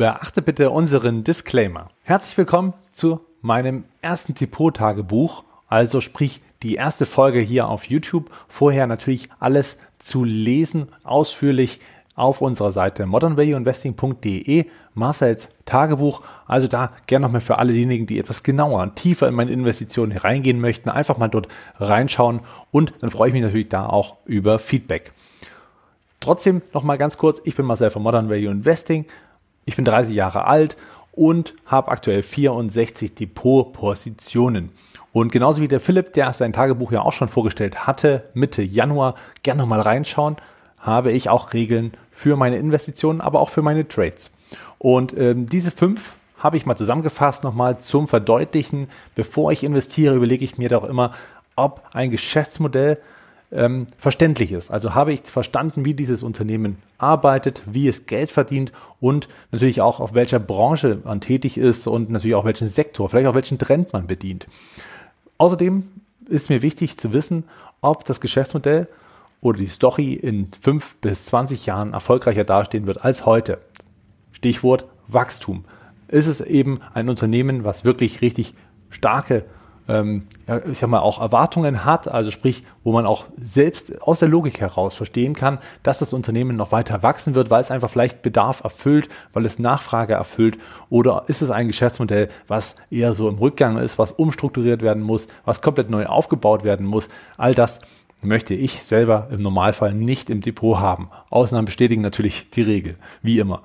Beachte bitte unseren Disclaimer. Herzlich willkommen zu meinem ersten Depot-Tagebuch, also sprich die erste Folge hier auf YouTube. Vorher natürlich alles zu lesen, ausführlich auf unserer Seite modernvalueinvesting.de, Marcel's Tagebuch. Also da gerne nochmal für alle diejenigen, die etwas genauer und tiefer in meine Investitionen hereingehen möchten, einfach mal dort reinschauen und dann freue ich mich natürlich da auch über Feedback. Trotzdem nochmal ganz kurz, ich bin Marcel von Modern Value Investing, ich bin 30 Jahre alt und habe aktuell 64 Depotpositionen. Und genauso wie der Philipp, der sein Tagebuch ja auch schon vorgestellt hatte, Mitte Januar, gerne nochmal reinschauen, habe ich auch Regeln für meine Investitionen, aber auch für meine Trades. Und ähm, diese fünf habe ich mal zusammengefasst nochmal zum Verdeutlichen. Bevor ich investiere, überlege ich mir doch immer, ob ein Geschäftsmodell ähm, verständlich ist. Also habe ich verstanden, wie dieses Unternehmen arbeitet, wie es Geld verdient und natürlich auch auf welcher Branche man tätig ist und natürlich auch welchen Sektor, vielleicht auch welchen Trend man bedient. Außerdem ist mir wichtig zu wissen, ob das Geschäftsmodell oder die Story in fünf bis zwanzig Jahren erfolgreicher dastehen wird als heute. Stichwort Wachstum. Ist es eben ein Unternehmen, was wirklich richtig starke ähm, ich sag mal, auch Erwartungen hat, also sprich, wo man auch selbst aus der Logik heraus verstehen kann, dass das Unternehmen noch weiter wachsen wird, weil es einfach vielleicht Bedarf erfüllt, weil es Nachfrage erfüllt oder ist es ein Geschäftsmodell, was eher so im Rückgang ist, was umstrukturiert werden muss, was komplett neu aufgebaut werden muss, all das möchte ich selber im Normalfall nicht im Depot haben. Ausnahmen bestätigen natürlich die Regel, wie immer.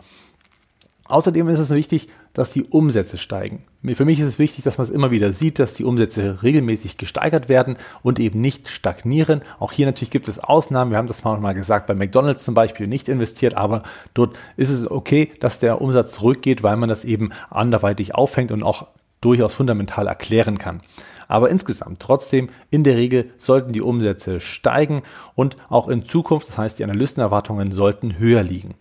Außerdem ist es wichtig, dass die Umsätze steigen. Für mich ist es wichtig, dass man es immer wieder sieht, dass die Umsätze regelmäßig gesteigert werden und eben nicht stagnieren. Auch hier natürlich gibt es Ausnahmen. Wir haben das mal gesagt, bei McDonald's zum Beispiel nicht investiert, aber dort ist es okay, dass der Umsatz zurückgeht, weil man das eben anderweitig auffängt und auch durchaus fundamental erklären kann. Aber insgesamt trotzdem in der Regel sollten die Umsätze steigen und auch in Zukunft, das heißt die Analystenerwartungen sollten höher liegen.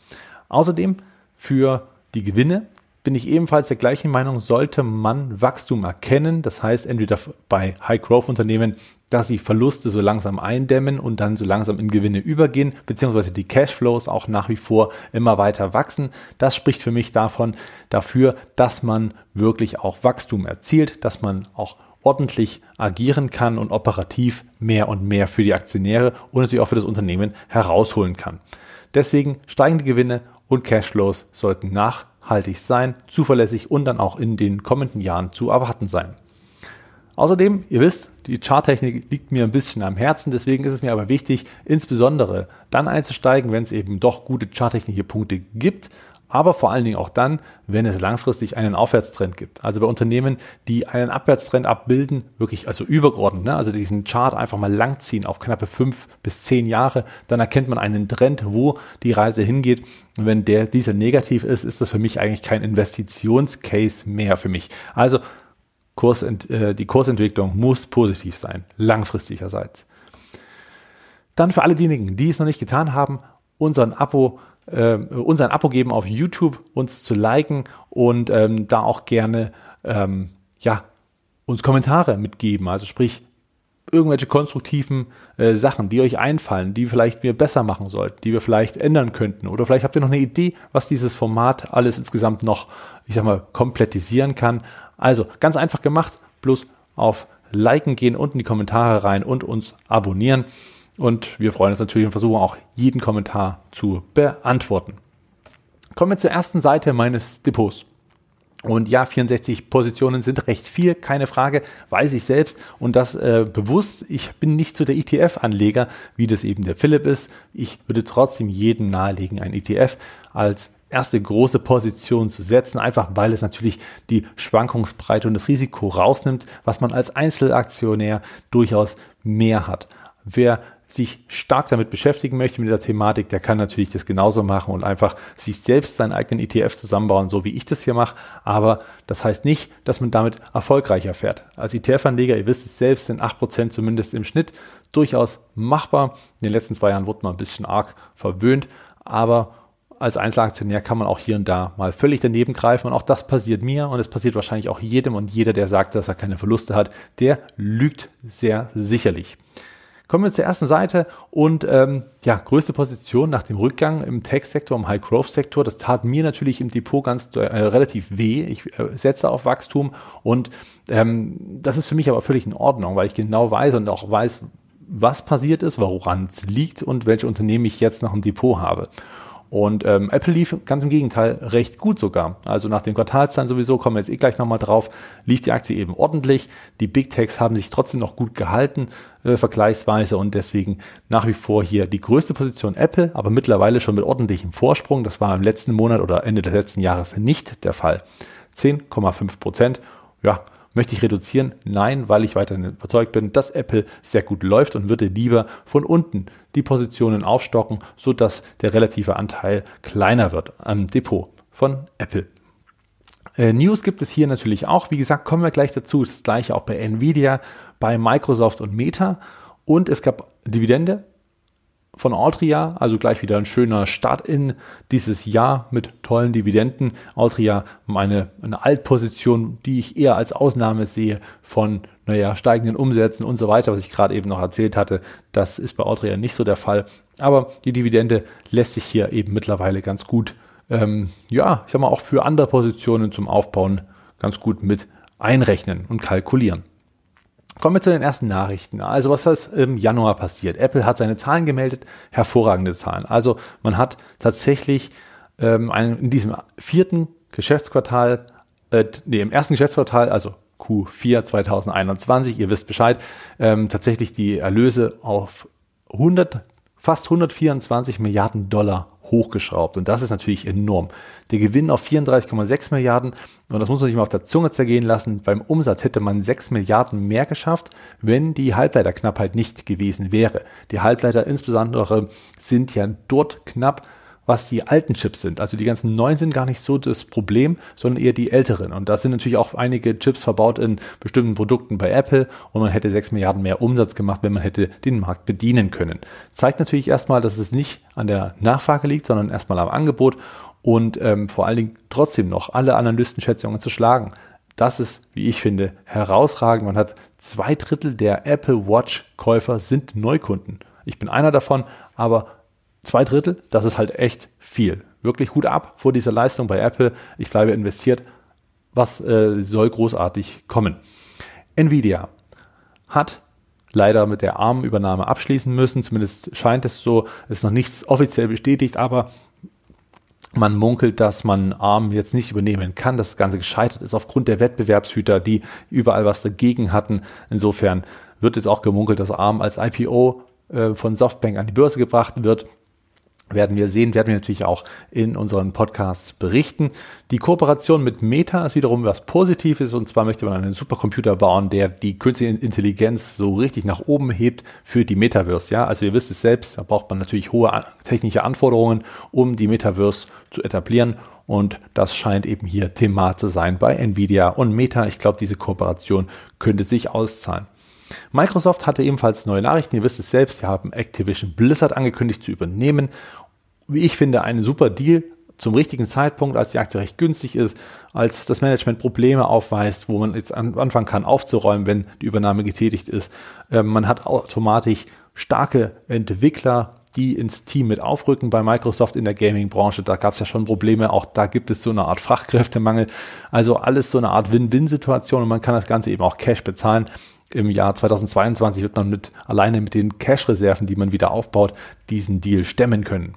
Außerdem für die Gewinne bin ich ebenfalls der gleichen Meinung, sollte man Wachstum erkennen, das heißt entweder bei High-Growth-Unternehmen, dass sie Verluste so langsam eindämmen und dann so langsam in Gewinne übergehen, beziehungsweise die Cashflows auch nach wie vor immer weiter wachsen. Das spricht für mich davon, dafür, dass man wirklich auch Wachstum erzielt, dass man auch ordentlich agieren kann und operativ mehr und mehr für die Aktionäre und natürlich auch für das Unternehmen herausholen kann. Deswegen steigende Gewinne und Cashflows sollten nachhaltig sein, zuverlässig und dann auch in den kommenden Jahren zu erwarten sein. Außerdem, ihr wisst, die Charttechnik liegt mir ein bisschen am Herzen, deswegen ist es mir aber wichtig, insbesondere dann einzusteigen, wenn es eben doch gute charttechnische Punkte gibt, aber vor allen Dingen auch dann, wenn es langfristig einen Aufwärtstrend gibt. Also bei Unternehmen, die einen Abwärtstrend abbilden, wirklich also übergeordnet, ne? also diesen Chart einfach mal langziehen auf knappe fünf bis zehn Jahre, dann erkennt man einen Trend, wo die Reise hingeht. Und wenn der, dieser negativ ist, ist das für mich eigentlich kein Investitionscase mehr für mich. Also Kurs, äh, die Kursentwicklung muss positiv sein, langfristigerseits. Dann für alle diejenigen, die es noch nicht getan haben, unseren Abo äh, uns ein Abo geben auf YouTube, uns zu liken und ähm, da auch gerne ähm, ja, uns Kommentare mitgeben. Also sprich, irgendwelche konstruktiven äh, Sachen, die euch einfallen, die vielleicht wir besser machen sollten, die wir vielleicht ändern könnten. Oder vielleicht habt ihr noch eine Idee, was dieses Format alles insgesamt noch, ich sag mal, komplettisieren kann. Also ganz einfach gemacht, bloß auf Liken gehen, unten die Kommentare rein und uns abonnieren. Und wir freuen uns natürlich und versuchen auch jeden Kommentar zu beantworten. Kommen wir zur ersten Seite meines Depots. Und ja, 64 Positionen sind recht viel, keine Frage, weiß ich selbst und das äh, bewusst. Ich bin nicht so der ETF-Anleger, wie das eben der Philipp ist. Ich würde trotzdem jedem nahelegen, ein ETF als erste große Position zu setzen, einfach weil es natürlich die Schwankungsbreite und das Risiko rausnimmt, was man als Einzelaktionär durchaus mehr hat. Wer sich stark damit beschäftigen möchte mit der Thematik, der kann natürlich das genauso machen und einfach sich selbst seinen eigenen ETF zusammenbauen, so wie ich das hier mache. Aber das heißt nicht, dass man damit erfolgreicher fährt. Als ETF-Anleger, ihr wisst es selbst, sind 8% zumindest im Schnitt durchaus machbar. In den letzten zwei Jahren wurde man ein bisschen arg verwöhnt, aber als Einzelaktionär kann man auch hier und da mal völlig daneben greifen und auch das passiert mir und es passiert wahrscheinlich auch jedem und jeder, der sagt, dass er keine Verluste hat, der lügt sehr sicherlich. Kommen wir zur ersten Seite und ähm, ja, größte Position nach dem Rückgang im Tech-Sektor, im High-Growth-Sektor. Das tat mir natürlich im Depot ganz äh, relativ weh. Ich äh, setze auf Wachstum und ähm, das ist für mich aber völlig in Ordnung, weil ich genau weiß und auch weiß, was passiert ist, woran es liegt und welche Unternehmen ich jetzt noch im Depot habe. Und ähm, Apple lief ganz im Gegenteil recht gut sogar. Also nach dem Quartalszahlen sowieso, kommen wir jetzt eh gleich nochmal drauf, lief die Aktie eben ordentlich. Die Big Techs haben sich trotzdem noch gut gehalten, äh, vergleichsweise. Und deswegen nach wie vor hier die größte Position Apple, aber mittlerweile schon mit ordentlichem Vorsprung. Das war im letzten Monat oder Ende des letzten Jahres nicht der Fall. 10,5 Prozent. Ja, Möchte ich reduzieren? Nein, weil ich weiterhin überzeugt bin, dass Apple sehr gut läuft und würde lieber von unten die Positionen aufstocken, sodass der relative Anteil kleiner wird am Depot von Apple. Äh, News gibt es hier natürlich auch. Wie gesagt, kommen wir gleich dazu. Das gleiche auch bei Nvidia, bei Microsoft und Meta. Und es gab Dividende von Altria, also gleich wieder ein schöner Start in dieses Jahr mit tollen Dividenden. Altria meine eine Altposition, die ich eher als Ausnahme sehe von naja, steigenden Umsätzen und so weiter, was ich gerade eben noch erzählt hatte. Das ist bei Altria nicht so der Fall. Aber die Dividende lässt sich hier eben mittlerweile ganz gut, ähm, ja, ich sag mal, auch für andere Positionen zum Aufbauen ganz gut mit einrechnen und kalkulieren. Kommen wir zu den ersten Nachrichten. Also was ist im Januar passiert? Apple hat seine Zahlen gemeldet, hervorragende Zahlen. Also man hat tatsächlich ähm, einen, in diesem vierten Geschäftsquartal, äh, nee, im ersten Geschäftsquartal, also Q4 2021, ihr wisst Bescheid, ähm, tatsächlich die Erlöse auf 100, fast 124 Milliarden Dollar hochgeschraubt. Und das ist natürlich enorm. Der Gewinn auf 34,6 Milliarden, und das muss man sich mal auf der Zunge zergehen lassen, beim Umsatz hätte man 6 Milliarden mehr geschafft, wenn die Halbleiterknappheit nicht gewesen wäre. Die Halbleiter insbesondere sind ja dort knapp, was die alten Chips sind. Also die ganzen neuen sind gar nicht so das Problem, sondern eher die älteren. Und da sind natürlich auch einige Chips verbaut in bestimmten Produkten bei Apple und man hätte 6 Milliarden mehr Umsatz gemacht, wenn man hätte den Markt bedienen können. Zeigt natürlich erstmal, dass es nicht an der Nachfrage liegt, sondern erstmal am Angebot und ähm, vor allen Dingen trotzdem noch alle Analystenschätzungen zu schlagen. Das ist, wie ich finde, herausragend. Man hat zwei Drittel der Apple Watch Käufer sind Neukunden. Ich bin einer davon, aber zwei Drittel, das ist halt echt viel. Wirklich Hut ab vor dieser Leistung bei Apple. Ich bleibe investiert. Was äh, soll großartig kommen? Nvidia hat leider mit der ARM-Übernahme abschließen müssen. Zumindest scheint es so. Es ist noch nichts offiziell bestätigt, aber man munkelt, dass man ARM jetzt nicht übernehmen kann. Das Ganze gescheitert ist aufgrund der Wettbewerbshüter, die überall was dagegen hatten. Insofern wird jetzt auch gemunkelt, dass ARM als IPO äh, von Softbank an die Börse gebracht wird werden wir sehen, werden wir natürlich auch in unseren Podcasts berichten. Die Kooperation mit Meta ist wiederum was Positives und zwar möchte man einen Supercomputer bauen, der die künstliche Intelligenz so richtig nach oben hebt für die Metaverse. Ja, also ihr wisst es selbst, da braucht man natürlich hohe technische Anforderungen, um die Metaverse zu etablieren und das scheint eben hier Thema zu sein bei Nvidia und Meta. Ich glaube, diese Kooperation könnte sich auszahlen. Microsoft hatte ebenfalls neue Nachrichten. Ihr wisst es selbst, sie haben Activision Blizzard angekündigt zu übernehmen. Wie ich finde, ein super Deal zum richtigen Zeitpunkt, als die Aktie recht günstig ist, als das Management Probleme aufweist, wo man jetzt anfangen kann aufzuräumen, wenn die Übernahme getätigt ist. Ähm, man hat automatisch starke Entwickler, die ins Team mit aufrücken bei Microsoft in der Gaming-Branche. Da gab es ja schon Probleme. Auch da gibt es so eine Art Fachkräftemangel. Also alles so eine Art Win-Win-Situation und man kann das Ganze eben auch Cash bezahlen im Jahr 2022 wird man mit alleine mit den Cash-Reserven, die man wieder aufbaut, diesen Deal stemmen können.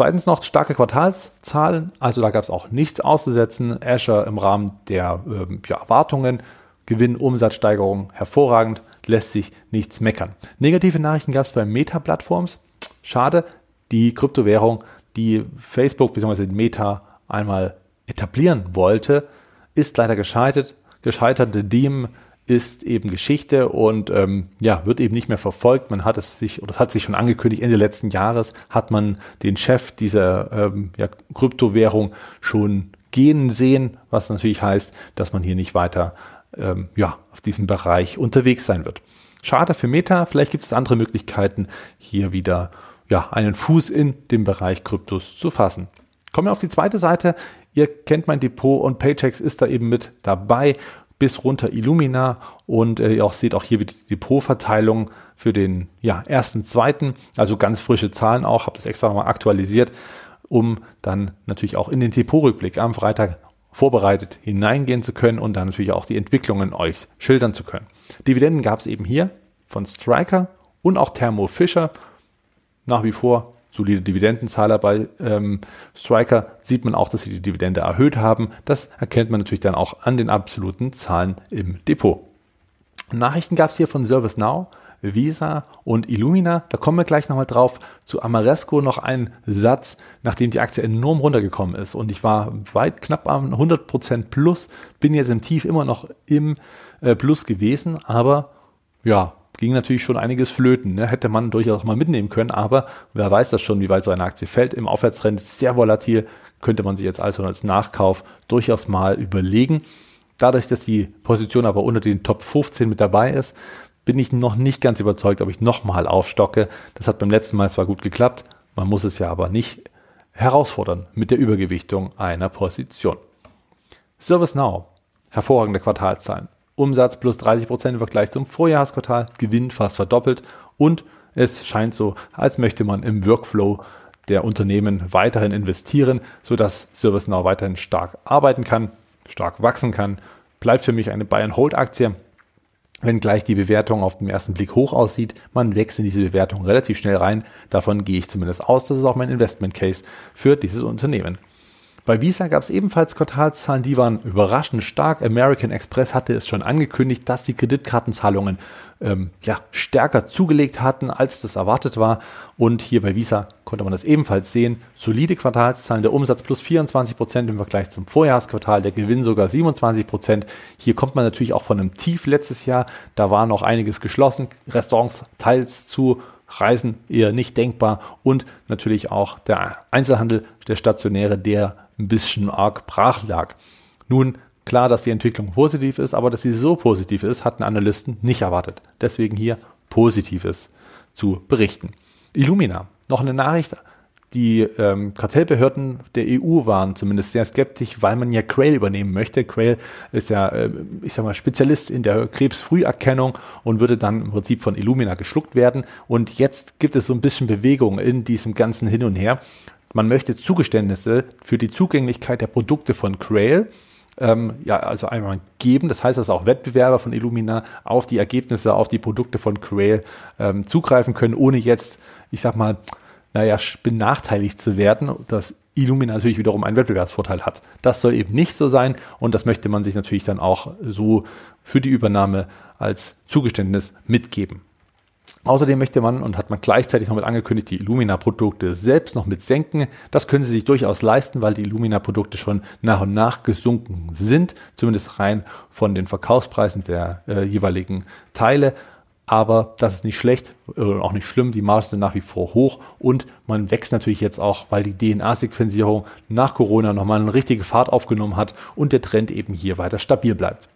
Zweitens noch starke Quartalszahlen, also da gab es auch nichts auszusetzen. Azure im Rahmen der ähm, ja, Erwartungen, Gewinn, Umsatzsteigerung hervorragend, lässt sich nichts meckern. Negative Nachrichten gab es bei Meta-Plattforms. Schade, die Kryptowährung, die Facebook bzw. Meta einmal etablieren wollte, ist leider gescheitert. Gescheiterte Diem ist eben Geschichte und ähm, ja, wird eben nicht mehr verfolgt. Man hat es sich, oder es hat sich schon angekündigt, Ende letzten Jahres hat man den Chef dieser ähm, ja, Kryptowährung schon gehen sehen, was natürlich heißt, dass man hier nicht weiter ähm, ja, auf diesem Bereich unterwegs sein wird. Schade für Meta, vielleicht gibt es andere Möglichkeiten, hier wieder ja, einen Fuß in dem Bereich Kryptos zu fassen. Kommen wir auf die zweite Seite. Ihr kennt mein Depot und Paychecks ist da eben mit dabei bis runter Illumina und äh, ihr auch seht auch hier wieder die Depotverteilung für den ja, ersten, zweiten, also ganz frische Zahlen auch, habe das extra nochmal aktualisiert, um dann natürlich auch in den Depotrückblick am Freitag vorbereitet hineingehen zu können und dann natürlich auch die Entwicklungen euch schildern zu können. Dividenden gab es eben hier von Striker und auch Thermo Fisher. Nach wie vor solide Dividendenzahler bei ähm, Striker sieht man auch, dass sie die Dividende erhöht haben. Das erkennt man natürlich dann auch an den absoluten Zahlen im Depot. Nachrichten gab es hier von ServiceNow, Visa und Illumina. Da kommen wir gleich nochmal drauf. Zu Amaresco noch ein Satz, nachdem die Aktie enorm runtergekommen ist. Und ich war weit knapp am 100% plus, bin jetzt im Tief immer noch im äh, Plus gewesen. Aber ja, ging natürlich schon einiges flöten. Ne? Hätte man durchaus mal mitnehmen können, aber wer weiß das schon, wie weit so eine Aktie fällt. Im Aufwärtstrend ist sehr volatil, könnte man sich jetzt also als Nachkauf durchaus mal überlegen. Dadurch, dass die Position aber unter den Top 15 mit dabei ist, bin ich noch nicht ganz überzeugt, ob ich nochmal aufstocke. Das hat beim letzten Mal zwar gut geklappt, man muss es ja aber nicht herausfordern mit der Übergewichtung einer Position. ServiceNow, hervorragende Quartalzahlen. Umsatz plus 30 Prozent im Vergleich zum Vorjahresquartal, Gewinn fast verdoppelt und es scheint so, als möchte man im Workflow der Unternehmen weiterhin investieren, sodass ServiceNow weiterhin stark arbeiten kann, stark wachsen kann. Bleibt für mich eine Buy-and-Hold-Aktie, wenngleich die Bewertung auf den ersten Blick hoch aussieht. Man wächst in diese Bewertung relativ schnell rein. Davon gehe ich zumindest aus. Das ist auch mein Investment Case für dieses Unternehmen. Bei Visa gab es ebenfalls Quartalszahlen, die waren überraschend stark. American Express hatte es schon angekündigt, dass die Kreditkartenzahlungen ähm, ja, stärker zugelegt hatten, als das erwartet war. Und hier bei Visa konnte man das ebenfalls sehen. Solide Quartalszahlen, der Umsatz plus 24 Prozent im Vergleich zum Vorjahresquartal, der Gewinn sogar 27 Prozent. Hier kommt man natürlich auch von einem Tief letztes Jahr. Da war noch einiges geschlossen, Restaurants teils zu, Reisen eher nicht denkbar und natürlich auch der Einzelhandel, der stationäre, der ein bisschen arg brach lag. Nun, klar, dass die Entwicklung positiv ist, aber dass sie so positiv ist, hatten Analysten nicht erwartet. Deswegen hier Positives zu berichten. Illumina, noch eine Nachricht. Die ähm, Kartellbehörden der EU waren zumindest sehr skeptisch, weil man ja Crail übernehmen möchte. Crail ist ja, äh, ich sag mal, Spezialist in der Krebsfrüherkennung und würde dann im Prinzip von Illumina geschluckt werden. Und jetzt gibt es so ein bisschen Bewegung in diesem ganzen Hin und Her man möchte Zugeständnisse für die Zugänglichkeit der Produkte von Crail ähm, ja, also einmal geben. Das heißt, dass auch Wettbewerber von Illumina auf die Ergebnisse, auf die Produkte von Crail ähm, zugreifen können, ohne jetzt, ich sag mal, naja, benachteiligt zu werden, dass Illumina natürlich wiederum einen Wettbewerbsvorteil hat. Das soll eben nicht so sein und das möchte man sich natürlich dann auch so für die Übernahme als Zugeständnis mitgeben. Außerdem möchte man und hat man gleichzeitig noch mit angekündigt, die Illumina-Produkte selbst noch mit senken. Das können sie sich durchaus leisten, weil die Illumina-Produkte schon nach und nach gesunken sind, zumindest rein von den Verkaufspreisen der äh, jeweiligen Teile. Aber das ist nicht schlecht äh, auch nicht schlimm. Die Margen sind nach wie vor hoch und man wächst natürlich jetzt auch, weil die DNA-Sequenzierung nach Corona nochmal eine richtige Fahrt aufgenommen hat und der Trend eben hier weiter stabil bleibt.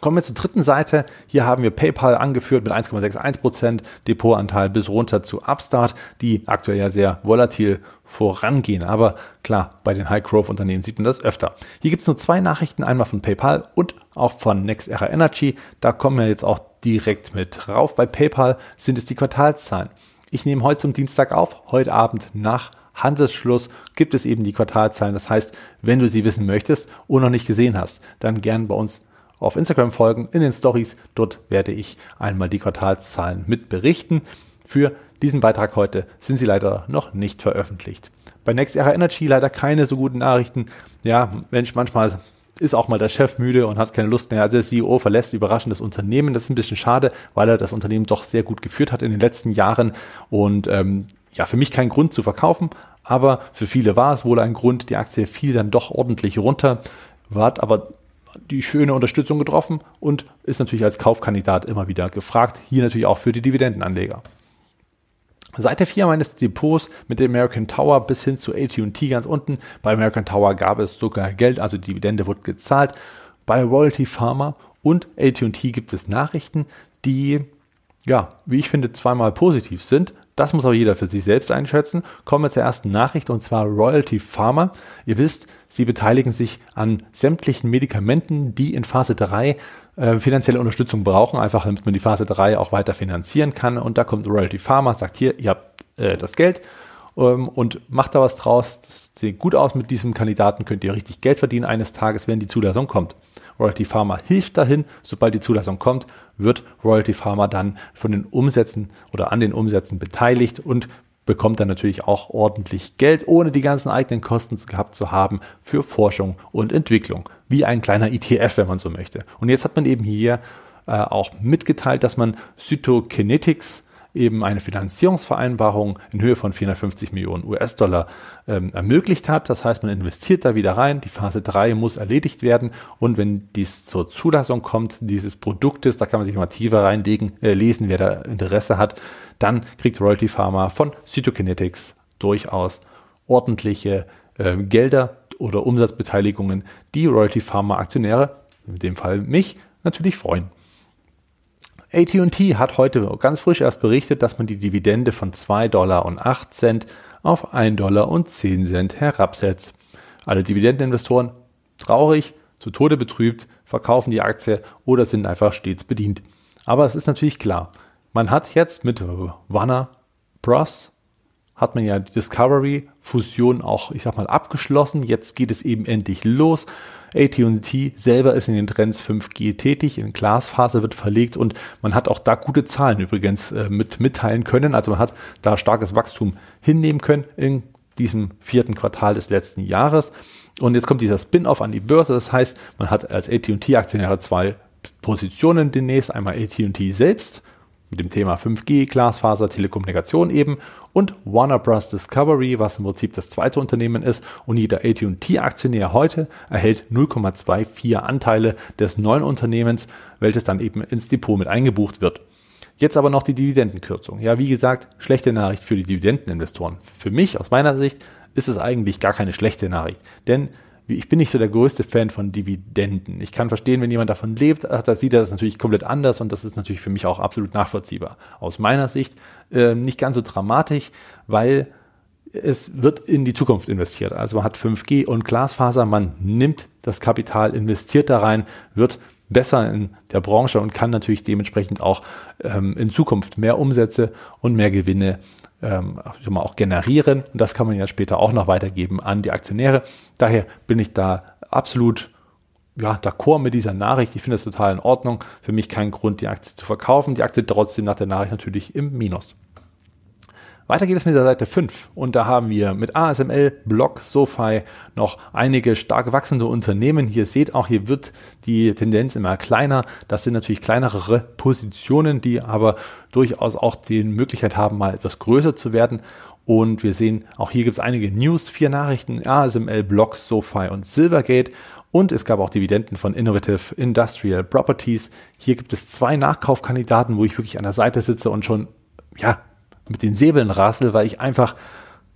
Kommen wir zur dritten Seite. Hier haben wir PayPal angeführt mit 1,61% Depotanteil bis runter zu Upstart, die aktuell ja sehr volatil vorangehen. Aber klar, bei den High-Growth-Unternehmen sieht man das öfter. Hier gibt es nur zwei Nachrichten, einmal von PayPal und auch von NextEra Energy. Da kommen wir jetzt auch direkt mit rauf. Bei PayPal sind es die Quartalszahlen. Ich nehme heute zum Dienstag auf, heute Abend nach Handelsschluss gibt es eben die Quartalzahlen. Das heißt, wenn du sie wissen möchtest und noch nicht gesehen hast, dann gern bei uns auf Instagram folgen, in den Stories. Dort werde ich einmal die Quartalszahlen mit berichten. Für diesen Beitrag heute sind sie leider noch nicht veröffentlicht. Bei Next Era Energy leider keine so guten Nachrichten. Ja, Mensch, manchmal ist auch mal der Chef müde und hat keine Lust mehr. Also der CEO verlässt überraschend das Unternehmen. Das ist ein bisschen schade, weil er das Unternehmen doch sehr gut geführt hat in den letzten Jahren. Und ähm, ja, für mich kein Grund zu verkaufen, aber für viele war es wohl ein Grund. Die Aktie fiel dann doch ordentlich runter, war aber die schöne Unterstützung getroffen und ist natürlich als Kaufkandidat immer wieder gefragt. Hier natürlich auch für die Dividendenanleger. Seite 4 meines Depots mit dem American Tower bis hin zu AT&T ganz unten. Bei American Tower gab es sogar Geld, also Dividende wurde gezahlt. Bei Royalty Pharma und AT&T gibt es Nachrichten, die, ja, wie ich finde, zweimal positiv sind. Das muss auch jeder für sich selbst einschätzen. Kommen wir zur ersten Nachricht und zwar Royalty Pharma. Ihr wisst, sie beteiligen sich an sämtlichen Medikamenten, die in Phase 3 äh, finanzielle Unterstützung brauchen, einfach damit man die Phase 3 auch weiter finanzieren kann. Und da kommt Royalty Pharma, sagt hier, ihr habt äh, das Geld ähm, und macht da was draus. Das sieht gut aus mit diesem Kandidaten, könnt ihr richtig Geld verdienen eines Tages, wenn die Zulassung kommt. Royalty Pharma hilft dahin. Sobald die Zulassung kommt, wird Royalty Pharma dann von den Umsätzen oder an den Umsätzen beteiligt und bekommt dann natürlich auch ordentlich Geld, ohne die ganzen eigenen Kosten gehabt zu haben für Forschung und Entwicklung. Wie ein kleiner ETF, wenn man so möchte. Und jetzt hat man eben hier äh, auch mitgeteilt, dass man Cytokinetics eben eine Finanzierungsvereinbarung in Höhe von 450 Millionen US-Dollar ähm, ermöglicht hat. Das heißt, man investiert da wieder rein. Die Phase 3 muss erledigt werden. Und wenn dies zur Zulassung kommt, dieses Produktes, da kann man sich mal tiefer reinlegen, äh, lesen, wer da Interesse hat, dann kriegt Royalty Pharma von Cytokinetics durchaus ordentliche äh, Gelder oder Umsatzbeteiligungen, die Royalty Pharma Aktionäre, in dem Fall mich, natürlich freuen. AT&T hat heute ganz frisch erst berichtet, dass man die Dividende von 2,08 Dollar auf 1,10 Dollar herabsetzt. Alle Dividendeninvestoren traurig, zu Tode betrübt, verkaufen die Aktie oder sind einfach stets bedient. Aber es ist natürlich klar, man hat jetzt mit Warner Bros. hat man ja die Discovery-Fusion auch, ich sag mal, abgeschlossen. Jetzt geht es eben endlich los. AT&T selber ist in den Trends 5G tätig, in Glasfaser wird verlegt und man hat auch da gute Zahlen übrigens äh, mit mitteilen können. Also man hat da starkes Wachstum hinnehmen können in diesem vierten Quartal des letzten Jahres. Und jetzt kommt dieser Spin-off an die Börse. Das heißt, man hat als AT&T-Aktionäre zwei Positionen demnächst. Einmal AT&T selbst mit dem Thema 5G, Glasfaser, Telekommunikation eben und Warner Bros. Discovery, was im Prinzip das zweite Unternehmen ist. Und jeder AT&T-Aktionär heute erhält 0,24 Anteile des neuen Unternehmens, welches dann eben ins Depot mit eingebucht wird. Jetzt aber noch die Dividendenkürzung. Ja, wie gesagt, schlechte Nachricht für die Dividendeninvestoren. Für mich, aus meiner Sicht, ist es eigentlich gar keine schlechte Nachricht. Denn ich bin nicht so der größte Fan von Dividenden. Ich kann verstehen, wenn jemand davon lebt, da sieht er das natürlich komplett anders und das ist natürlich für mich auch absolut nachvollziehbar. Aus meiner Sicht äh, nicht ganz so dramatisch, weil es wird in die Zukunft investiert. Also man hat 5G und Glasfaser, man nimmt das Kapital, investiert da rein, wird besser in der Branche und kann natürlich dementsprechend auch ähm, in Zukunft mehr Umsätze und mehr Gewinne ähm, auch generieren. Und das kann man ja später auch noch weitergeben an die Aktionäre. Daher bin ich da absolut ja, d'accord mit dieser Nachricht. Ich finde es total in Ordnung. Für mich kein Grund, die Aktie zu verkaufen. Die Aktie trotzdem nach der Nachricht natürlich im Minus. Weiter geht es mit der Seite 5 und da haben wir mit ASML, Block, SoFi noch einige stark wachsende Unternehmen. Hier seht auch, hier wird die Tendenz immer kleiner. Das sind natürlich kleinere Positionen, die aber durchaus auch die Möglichkeit haben, mal etwas größer zu werden. Und wir sehen, auch hier gibt es einige News, vier Nachrichten, ASML, Block, SoFi und Silvergate. Und es gab auch Dividenden von Innovative Industrial Properties. Hier gibt es zwei Nachkaufkandidaten, wo ich wirklich an der Seite sitze und schon ja, mit den Säbeln rassel, weil ich einfach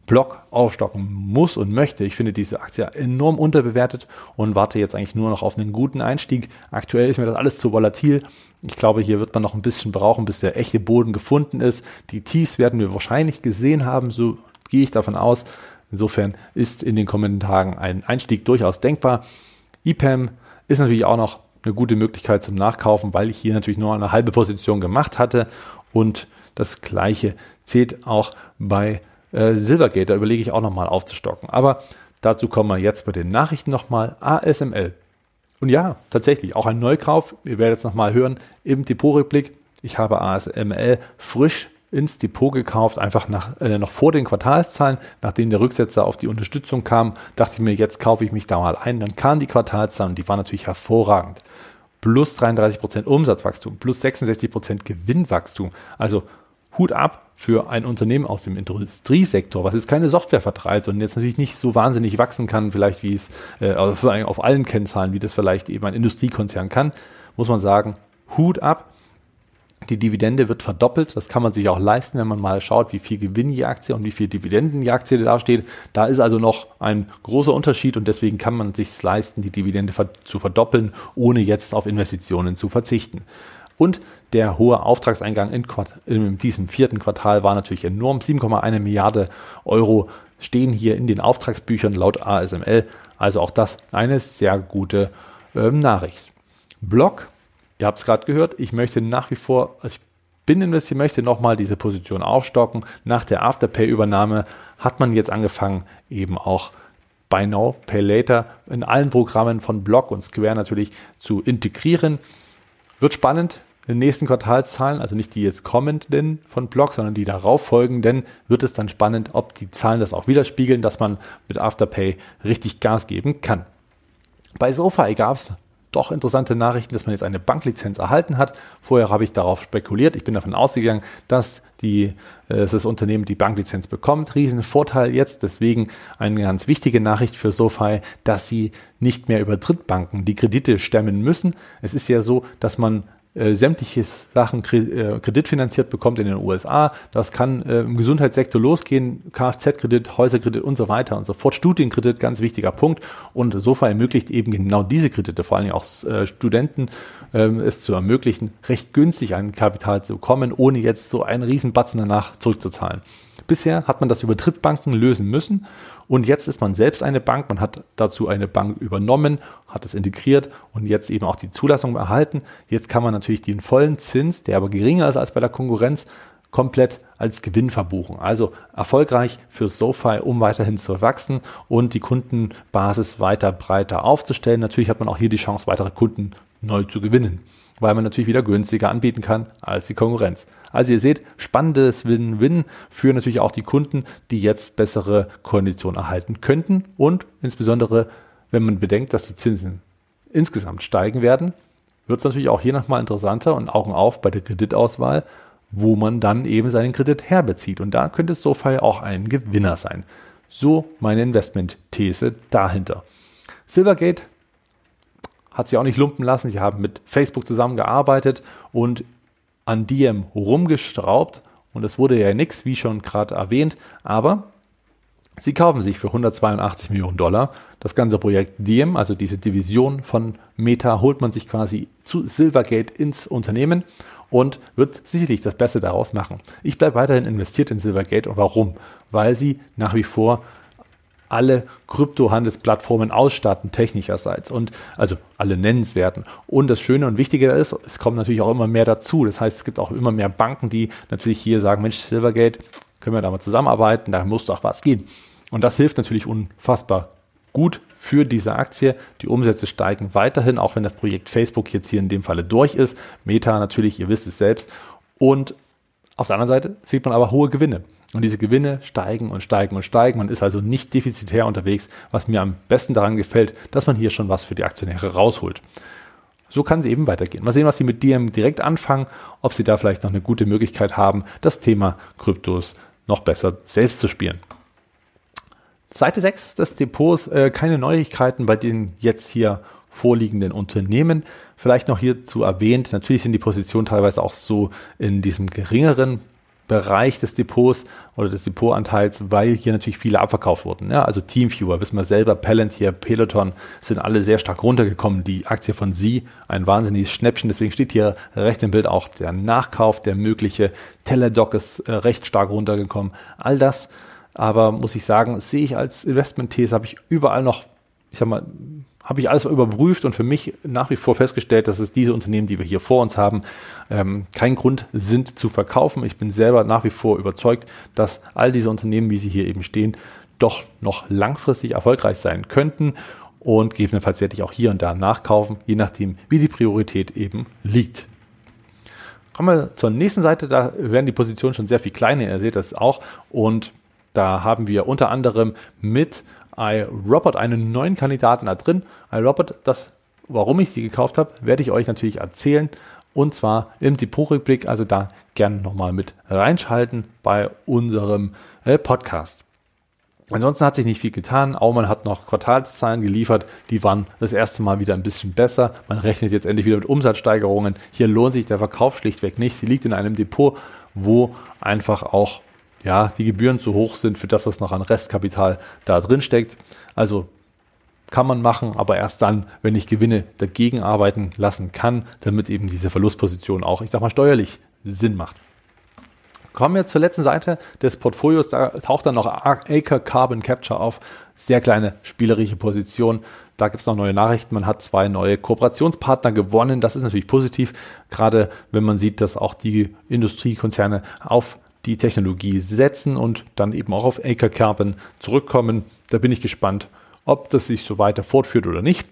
Block aufstocken muss und möchte. Ich finde diese Aktie enorm unterbewertet und warte jetzt eigentlich nur noch auf einen guten Einstieg. Aktuell ist mir das alles zu volatil. Ich glaube, hier wird man noch ein bisschen brauchen, bis der echte Boden gefunden ist. Die Tiefs werden wir wahrscheinlich gesehen haben, so gehe ich davon aus. Insofern ist in den kommenden Tagen ein Einstieg durchaus denkbar. EPAM ist natürlich auch noch eine gute Möglichkeit zum Nachkaufen, weil ich hier natürlich nur eine halbe Position gemacht hatte und das gleiche zählt auch bei äh, Silvergate. Da überlege ich auch nochmal aufzustocken. Aber dazu kommen wir jetzt bei den Nachrichten nochmal. ASML. Und ja, tatsächlich auch ein Neukauf. Ihr werdet es nochmal hören im Depotrückblick. Ich habe ASML frisch ins Depot gekauft, einfach nach, äh, noch vor den Quartalszahlen, nachdem der Rücksetzer auf die Unterstützung kam, dachte ich mir, jetzt kaufe ich mich da mal ein. Dann kamen die Quartalszahlen und die waren natürlich hervorragend. Plus 33% Umsatzwachstum, plus 66% Gewinnwachstum. Also Hut ab für ein Unternehmen aus dem Industriesektor, was jetzt keine Software vertreibt und jetzt natürlich nicht so wahnsinnig wachsen kann, vielleicht wie es äh, also auf allen Kennzahlen, wie das vielleicht eben ein Industriekonzern kann, muss man sagen, Hut ab. Die Dividende wird verdoppelt. Das kann man sich auch leisten, wenn man mal schaut, wie viel Gewinn die Aktie und wie viel Dividenden die Aktie dasteht. Da ist also noch ein großer Unterschied und deswegen kann man sich leisten, die Dividende zu verdoppeln, ohne jetzt auf Investitionen zu verzichten. Und der hohe Auftragseingang in, in diesem vierten Quartal war natürlich enorm. 7,1 Milliarde Euro stehen hier in den Auftragsbüchern laut ASML. Also auch das eine sehr gute ähm, Nachricht. Block, ihr habt es gerade gehört, ich möchte nach wie vor, ich bin investiert, möchte nochmal diese Position aufstocken. Nach der Afterpay-Übernahme hat man jetzt angefangen, eben auch Buy Now, Pay Later in allen Programmen von Block und Square natürlich zu integrieren. Wird spannend, in den nächsten Quartalszahlen, also nicht die jetzt kommenden von Block, sondern die darauf folgenden, wird es dann spannend, ob die Zahlen das auch widerspiegeln, dass man mit Afterpay richtig Gas geben kann. Bei SoFi gab es doch interessante Nachrichten, dass man jetzt eine Banklizenz erhalten hat. Vorher habe ich darauf spekuliert. Ich bin davon ausgegangen, dass, die, äh, dass das Unternehmen die Banklizenz bekommt. Riesenvorteil jetzt. Deswegen eine ganz wichtige Nachricht für SoFi, dass sie nicht mehr über Drittbanken die Kredite stemmen müssen. Es ist ja so, dass man äh, sämtliche Sachen äh, kreditfinanziert bekommt in den USA. Das kann äh, im Gesundheitssektor losgehen, Kfz-Kredit, Häuserkredit und so weiter und so fort. Studienkredit, ganz wichtiger Punkt. Und SOFA ermöglicht eben genau diese Kredite, vor allem auch äh, Studenten, ähm, es zu ermöglichen, recht günstig an Kapital zu kommen, ohne jetzt so einen Riesenbatzen danach zurückzuzahlen. Bisher hat man das über Drittbanken lösen müssen und jetzt ist man selbst eine Bank, man hat dazu eine Bank übernommen, hat es integriert und jetzt eben auch die Zulassung erhalten. Jetzt kann man natürlich den vollen Zins, der aber geringer ist als bei der Konkurrenz, komplett als Gewinn verbuchen. Also erfolgreich für SoFi, um weiterhin zu wachsen und die Kundenbasis weiter breiter aufzustellen. Natürlich hat man auch hier die Chance, weitere Kunden neu zu gewinnen weil man natürlich wieder günstiger anbieten kann als die Konkurrenz. Also ihr seht, spannendes Win-Win für natürlich auch die Kunden, die jetzt bessere Konditionen erhalten könnten und insbesondere, wenn man bedenkt, dass die Zinsen insgesamt steigen werden, wird es natürlich auch hier nochmal interessanter und Augen auf bei der Kreditauswahl, wo man dann eben seinen Kredit herbezieht. Und da könnte SoFi auch ein Gewinner sein. So meine Investment-These dahinter. Silvergate hat sie auch nicht lumpen lassen. Sie haben mit Facebook zusammengearbeitet und an Diem rumgestraubt. Und es wurde ja nichts, wie schon gerade erwähnt. Aber sie kaufen sich für 182 Millionen Dollar das ganze Projekt Diem, also diese Division von Meta, holt man sich quasi zu Silvergate ins Unternehmen und wird sicherlich das Beste daraus machen. Ich bleibe weiterhin investiert in Silvergate und warum? Weil sie nach wie vor alle Kryptohandelsplattformen ausstatten, technischerseits und also alle nennenswerten. Und das Schöne und Wichtige ist, es kommt natürlich auch immer mehr dazu. Das heißt, es gibt auch immer mehr Banken, die natürlich hier sagen, Mensch, Silvergate, können wir da mal zusammenarbeiten, da muss doch was gehen. Und das hilft natürlich unfassbar gut für diese Aktie. Die Umsätze steigen weiterhin, auch wenn das Projekt Facebook jetzt hier in dem Falle durch ist. Meta natürlich, ihr wisst es selbst. Und auf der anderen Seite sieht man aber hohe Gewinne. Und diese Gewinne steigen und steigen und steigen. Man ist also nicht defizitär unterwegs, was mir am besten daran gefällt, dass man hier schon was für die Aktionäre rausholt. So kann sie eben weitergehen. Mal sehen, was sie mit DM direkt anfangen, ob sie da vielleicht noch eine gute Möglichkeit haben, das Thema Kryptos noch besser selbst zu spielen. Seite 6 des Depots, äh, keine Neuigkeiten bei den jetzt hier vorliegenden Unternehmen. Vielleicht noch hierzu erwähnt, natürlich sind die Positionen teilweise auch so in diesem geringeren Bereich des Depots oder des Depotanteils, weil hier natürlich viele abverkauft wurden. Ja, also Teamviewer, wissen wir selber, Palantir, Peloton sind alle sehr stark runtergekommen. Die Aktie von Sie, ein wahnsinniges Schnäppchen. Deswegen steht hier rechts im Bild auch der Nachkauf, der mögliche. Teledoc ist äh, recht stark runtergekommen. All das, aber muss ich sagen, sehe ich als Investment-These, habe ich überall noch, ich sag mal, habe ich alles überprüft und für mich nach wie vor festgestellt, dass es diese Unternehmen, die wir hier vor uns haben, ähm, kein Grund sind zu verkaufen. Ich bin selber nach wie vor überzeugt, dass all diese Unternehmen, wie sie hier eben stehen, doch noch langfristig erfolgreich sein könnten. Und gegebenenfalls werde ich auch hier und da nachkaufen, je nachdem, wie die Priorität eben liegt. Kommen wir zur nächsten Seite, da werden die Positionen schon sehr viel kleiner, ihr seht das auch. Und da haben wir unter anderem mit iRobot einen neuen Kandidaten da drin. iRobot, das, warum ich sie gekauft habe, werde ich euch natürlich erzählen. Und zwar im Depotrückblick, also da gerne nochmal mit reinschalten bei unserem äh, Podcast. Ansonsten hat sich nicht viel getan. Aumann hat noch Quartalszahlen geliefert. Die waren das erste Mal wieder ein bisschen besser. Man rechnet jetzt endlich wieder mit Umsatzsteigerungen. Hier lohnt sich der Verkauf schlichtweg nicht. Sie liegt in einem Depot, wo einfach auch ja, die Gebühren zu hoch sind für das, was noch an Restkapital da drin steckt. Also kann man machen, aber erst dann, wenn ich Gewinne dagegen arbeiten lassen kann, damit eben diese Verlustposition auch, ich sag mal, steuerlich Sinn macht. Kommen wir zur letzten Seite des Portfolios. Da taucht dann noch Acre Carbon Capture auf. Sehr kleine spielerische Position. Da gibt es noch neue Nachrichten. Man hat zwei neue Kooperationspartner gewonnen. Das ist natürlich positiv, gerade wenn man sieht, dass auch die Industriekonzerne auf die Technologie setzen und dann eben auch auf Acre Carbon zurückkommen. Da bin ich gespannt, ob das sich so weiter fortführt oder nicht.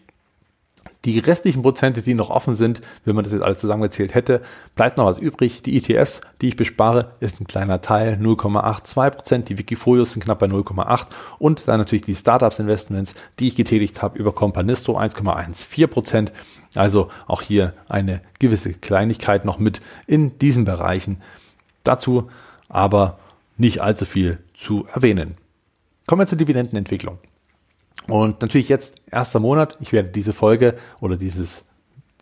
Die restlichen Prozente, die noch offen sind, wenn man das jetzt alles zusammengezählt hätte, bleibt noch was übrig. Die ETFs, die ich bespare, ist ein kleiner Teil, 0,82 Prozent. Die Wikifolios sind knapp bei 0,8 und dann natürlich die Startups Investments, die ich getätigt habe über Companisto 1,14 Prozent. Also auch hier eine gewisse Kleinigkeit noch mit in diesen Bereichen. Dazu aber nicht allzu viel zu erwähnen. Kommen wir zur Dividendenentwicklung. Und natürlich jetzt erster Monat. Ich werde diese Folge oder dieses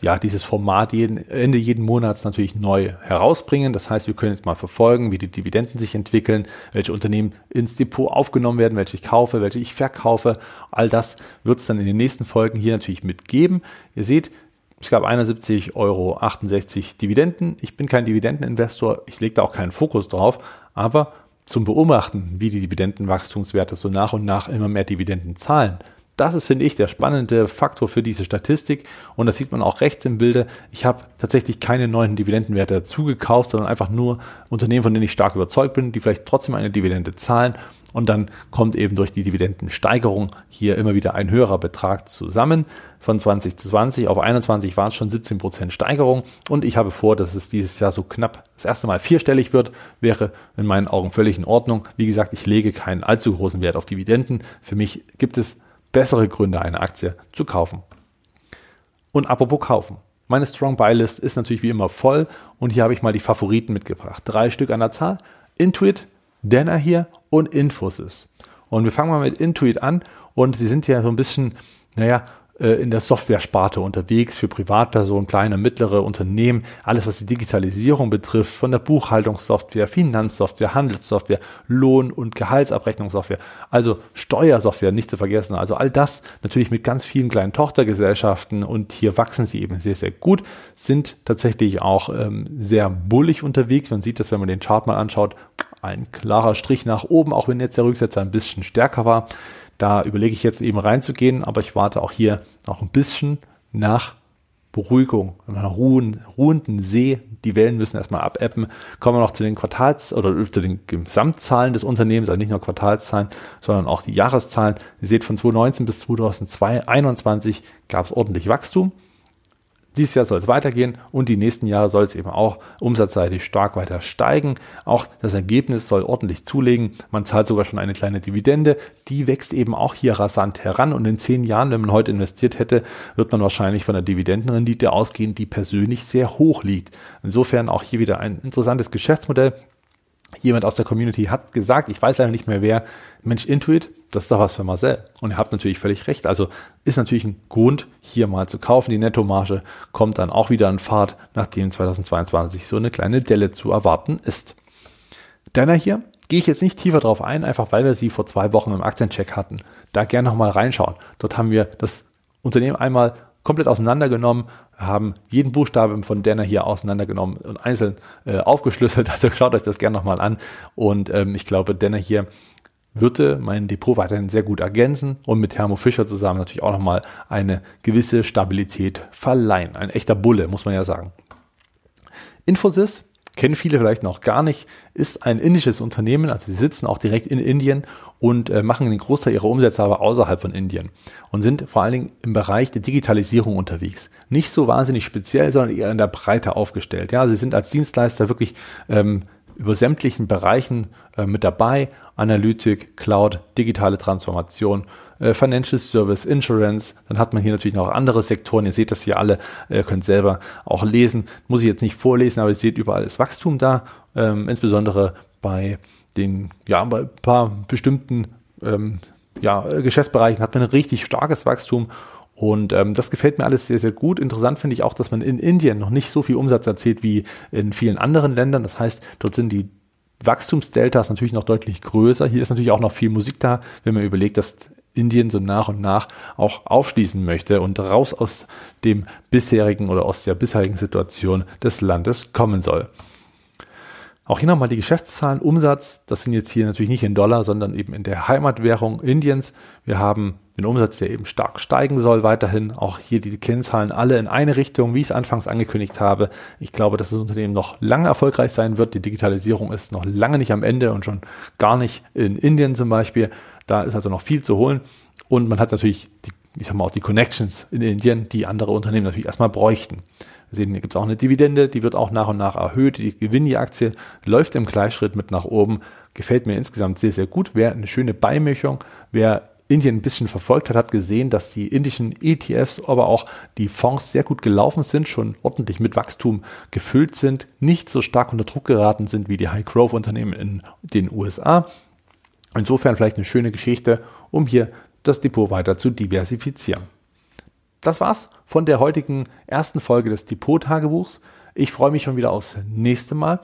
ja, dieses Format jeden, Ende jeden Monats natürlich neu herausbringen. Das heißt, wir können jetzt mal verfolgen, wie die Dividenden sich entwickeln, welche Unternehmen ins Depot aufgenommen werden, welche ich kaufe, welche ich verkaufe. All das wird es dann in den nächsten Folgen hier natürlich mitgeben. Ihr seht, ich glaube 71,68 Euro Dividenden. Ich bin kein Dividendeninvestor, ich lege da auch keinen Fokus drauf, aber zum Beobachten, wie die Dividendenwachstumswerte so nach und nach immer mehr Dividenden zahlen. Das ist, finde ich, der spannende Faktor für diese Statistik. Und das sieht man auch rechts im Bilde. Ich habe tatsächlich keine neuen Dividendenwerte dazu gekauft, sondern einfach nur Unternehmen, von denen ich stark überzeugt bin, die vielleicht trotzdem eine Dividende zahlen. Und dann kommt eben durch die Dividendensteigerung hier immer wieder ein höherer Betrag zusammen. Von 20 zu 20 auf 21 waren es schon 17% Steigerung. Und ich habe vor, dass es dieses Jahr so knapp das erste Mal vierstellig wird. Wäre in meinen Augen völlig in Ordnung. Wie gesagt, ich lege keinen allzu großen Wert auf Dividenden. Für mich gibt es bessere Gründe, eine Aktie zu kaufen. Und apropos kaufen. Meine Strong Buy List ist natürlich wie immer voll und hier habe ich mal die Favoriten mitgebracht. Drei Stück an der Zahl. Intuit, Denner hier und Infosys. Und wir fangen mal mit Intuit an und sie sind ja so ein bisschen, naja, äh, in der Software-Sparte unterwegs für Privatpersonen, kleine, mittlere Unternehmen, alles was die Digitalisierung betrifft, von der Buchhaltungssoftware, Finanzsoftware, Handelssoftware, Lohn- und Gehaltsabrechnungssoftware, also Steuersoftware nicht zu vergessen. Also all das natürlich mit ganz vielen kleinen Tochtergesellschaften und hier wachsen sie eben sehr, sehr gut, sind tatsächlich auch ähm, sehr bullig unterwegs. Man sieht das, wenn man den Chart mal anschaut, ein klarer Strich nach oben, auch wenn jetzt der Rücksetzer ein bisschen stärker war. Da überlege ich jetzt eben reinzugehen, aber ich warte auch hier noch ein bisschen nach Beruhigung, nach ruhen, ruhenden See. Die Wellen müssen erstmal abappen. Kommen wir noch zu den Quartals- oder zu den Gesamtzahlen des Unternehmens, also nicht nur Quartalszahlen, sondern auch die Jahreszahlen. Ihr seht, von 2019 bis 2021 gab es ordentlich Wachstum. Dieses Jahr soll es weitergehen und die nächsten Jahre soll es eben auch umsatzseitig stark weiter steigen. Auch das Ergebnis soll ordentlich zulegen. Man zahlt sogar schon eine kleine Dividende. Die wächst eben auch hier rasant heran und in zehn Jahren, wenn man heute investiert hätte, wird man wahrscheinlich von einer Dividendenrendite ausgehen, die persönlich sehr hoch liegt. Insofern auch hier wieder ein interessantes Geschäftsmodell. Jemand aus der Community hat gesagt, ich weiß leider nicht mehr wer, Mensch, Intuit, das ist doch was für Marcel. Und ihr habt natürlich völlig recht. Also ist natürlich ein Grund, hier mal zu kaufen. Die Nettomarge kommt dann auch wieder in Fahrt, nachdem 2022 so eine kleine Delle zu erwarten ist. Denner hier gehe ich jetzt nicht tiefer drauf ein, einfach weil wir sie vor zwei Wochen im Aktiencheck hatten. Da gerne nochmal reinschauen. Dort haben wir das Unternehmen einmal komplett auseinandergenommen, haben jeden Buchstaben von Denner hier auseinandergenommen und einzeln äh, aufgeschlüsselt. Also schaut euch das gerne nochmal an. Und ähm, ich glaube, Denner hier würde mein Depot weiterhin sehr gut ergänzen und mit Thermo Fischer zusammen natürlich auch nochmal eine gewisse Stabilität verleihen. Ein echter Bulle, muss man ja sagen. Infosys kennen viele vielleicht noch gar nicht, ist ein indisches Unternehmen, also sie sitzen auch direkt in Indien und äh, machen den Großteil ihrer Umsätze aber außerhalb von Indien und sind vor allen Dingen im Bereich der Digitalisierung unterwegs. Nicht so wahnsinnig speziell, sondern eher in der Breite aufgestellt. Ja, sie sind als Dienstleister wirklich ähm, über sämtlichen Bereichen äh, mit dabei. Analytik, Cloud, digitale Transformation, äh, Financial Service, Insurance. Dann hat man hier natürlich noch andere Sektoren. Ihr seht das hier alle, ihr könnt selber auch lesen. Muss ich jetzt nicht vorlesen, aber ihr seht überall ist Wachstum da, ähm, insbesondere bei den, ja, bei ein paar bestimmten ähm, ja, Geschäftsbereichen hat man ein richtig starkes Wachstum und ähm, das gefällt mir alles sehr, sehr gut. Interessant finde ich auch, dass man in Indien noch nicht so viel Umsatz erzielt wie in vielen anderen Ländern. Das heißt, dort sind die Wachstumsdeltas natürlich noch deutlich größer. Hier ist natürlich auch noch viel Musik da, wenn man überlegt, dass Indien so nach und nach auch aufschließen möchte und raus aus dem bisherigen oder aus der bisherigen Situation des Landes kommen soll. Auch hier nochmal die Geschäftszahlen, Umsatz, das sind jetzt hier natürlich nicht in Dollar, sondern eben in der Heimatwährung Indiens. Wir haben den Umsatz, der eben stark steigen soll weiterhin. Auch hier die Kennzahlen alle in eine Richtung, wie ich es anfangs angekündigt habe. Ich glaube, dass das Unternehmen noch lange erfolgreich sein wird. Die Digitalisierung ist noch lange nicht am Ende und schon gar nicht in Indien zum Beispiel. Da ist also noch viel zu holen. Und man hat natürlich die, ich sag mal, auch die Connections in Indien, die andere Unternehmen natürlich erstmal bräuchten. Sehen, hier gibt es auch eine Dividende, die wird auch nach und nach erhöht. Die Gewinn, die Aktie läuft im Gleichschritt mit nach oben. Gefällt mir insgesamt sehr, sehr gut. Wer eine schöne Beimischung, wer Indien ein bisschen verfolgt hat, hat gesehen, dass die indischen ETFs, aber auch die Fonds sehr gut gelaufen sind, schon ordentlich mit Wachstum gefüllt sind, nicht so stark unter Druck geraten sind wie die High-Growth-Unternehmen in den USA. Insofern vielleicht eine schöne Geschichte, um hier das Depot weiter zu diversifizieren das war's von der heutigen ersten Folge des Depot-Tagebuchs. Ich freue mich schon wieder aufs nächste Mal.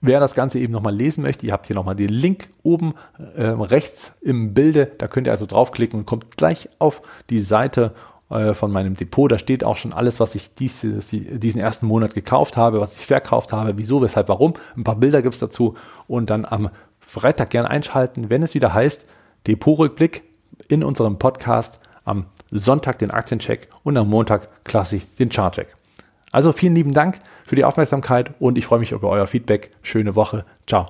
Wer das Ganze eben nochmal lesen möchte, ihr habt hier nochmal den Link oben äh, rechts im Bilde. Da könnt ihr also draufklicken und kommt gleich auf die Seite äh, von meinem Depot. Da steht auch schon alles, was ich dies, diesen ersten Monat gekauft habe, was ich verkauft habe, wieso, weshalb, warum. Ein paar Bilder gibt es dazu. Und dann am Freitag gerne einschalten, wenn es wieder heißt Depotrückblick in unserem Podcast am Sonntag den Aktiencheck und am Montag klassisch den Chartcheck. Also vielen lieben Dank für die Aufmerksamkeit und ich freue mich über euer Feedback. Schöne Woche. Ciao.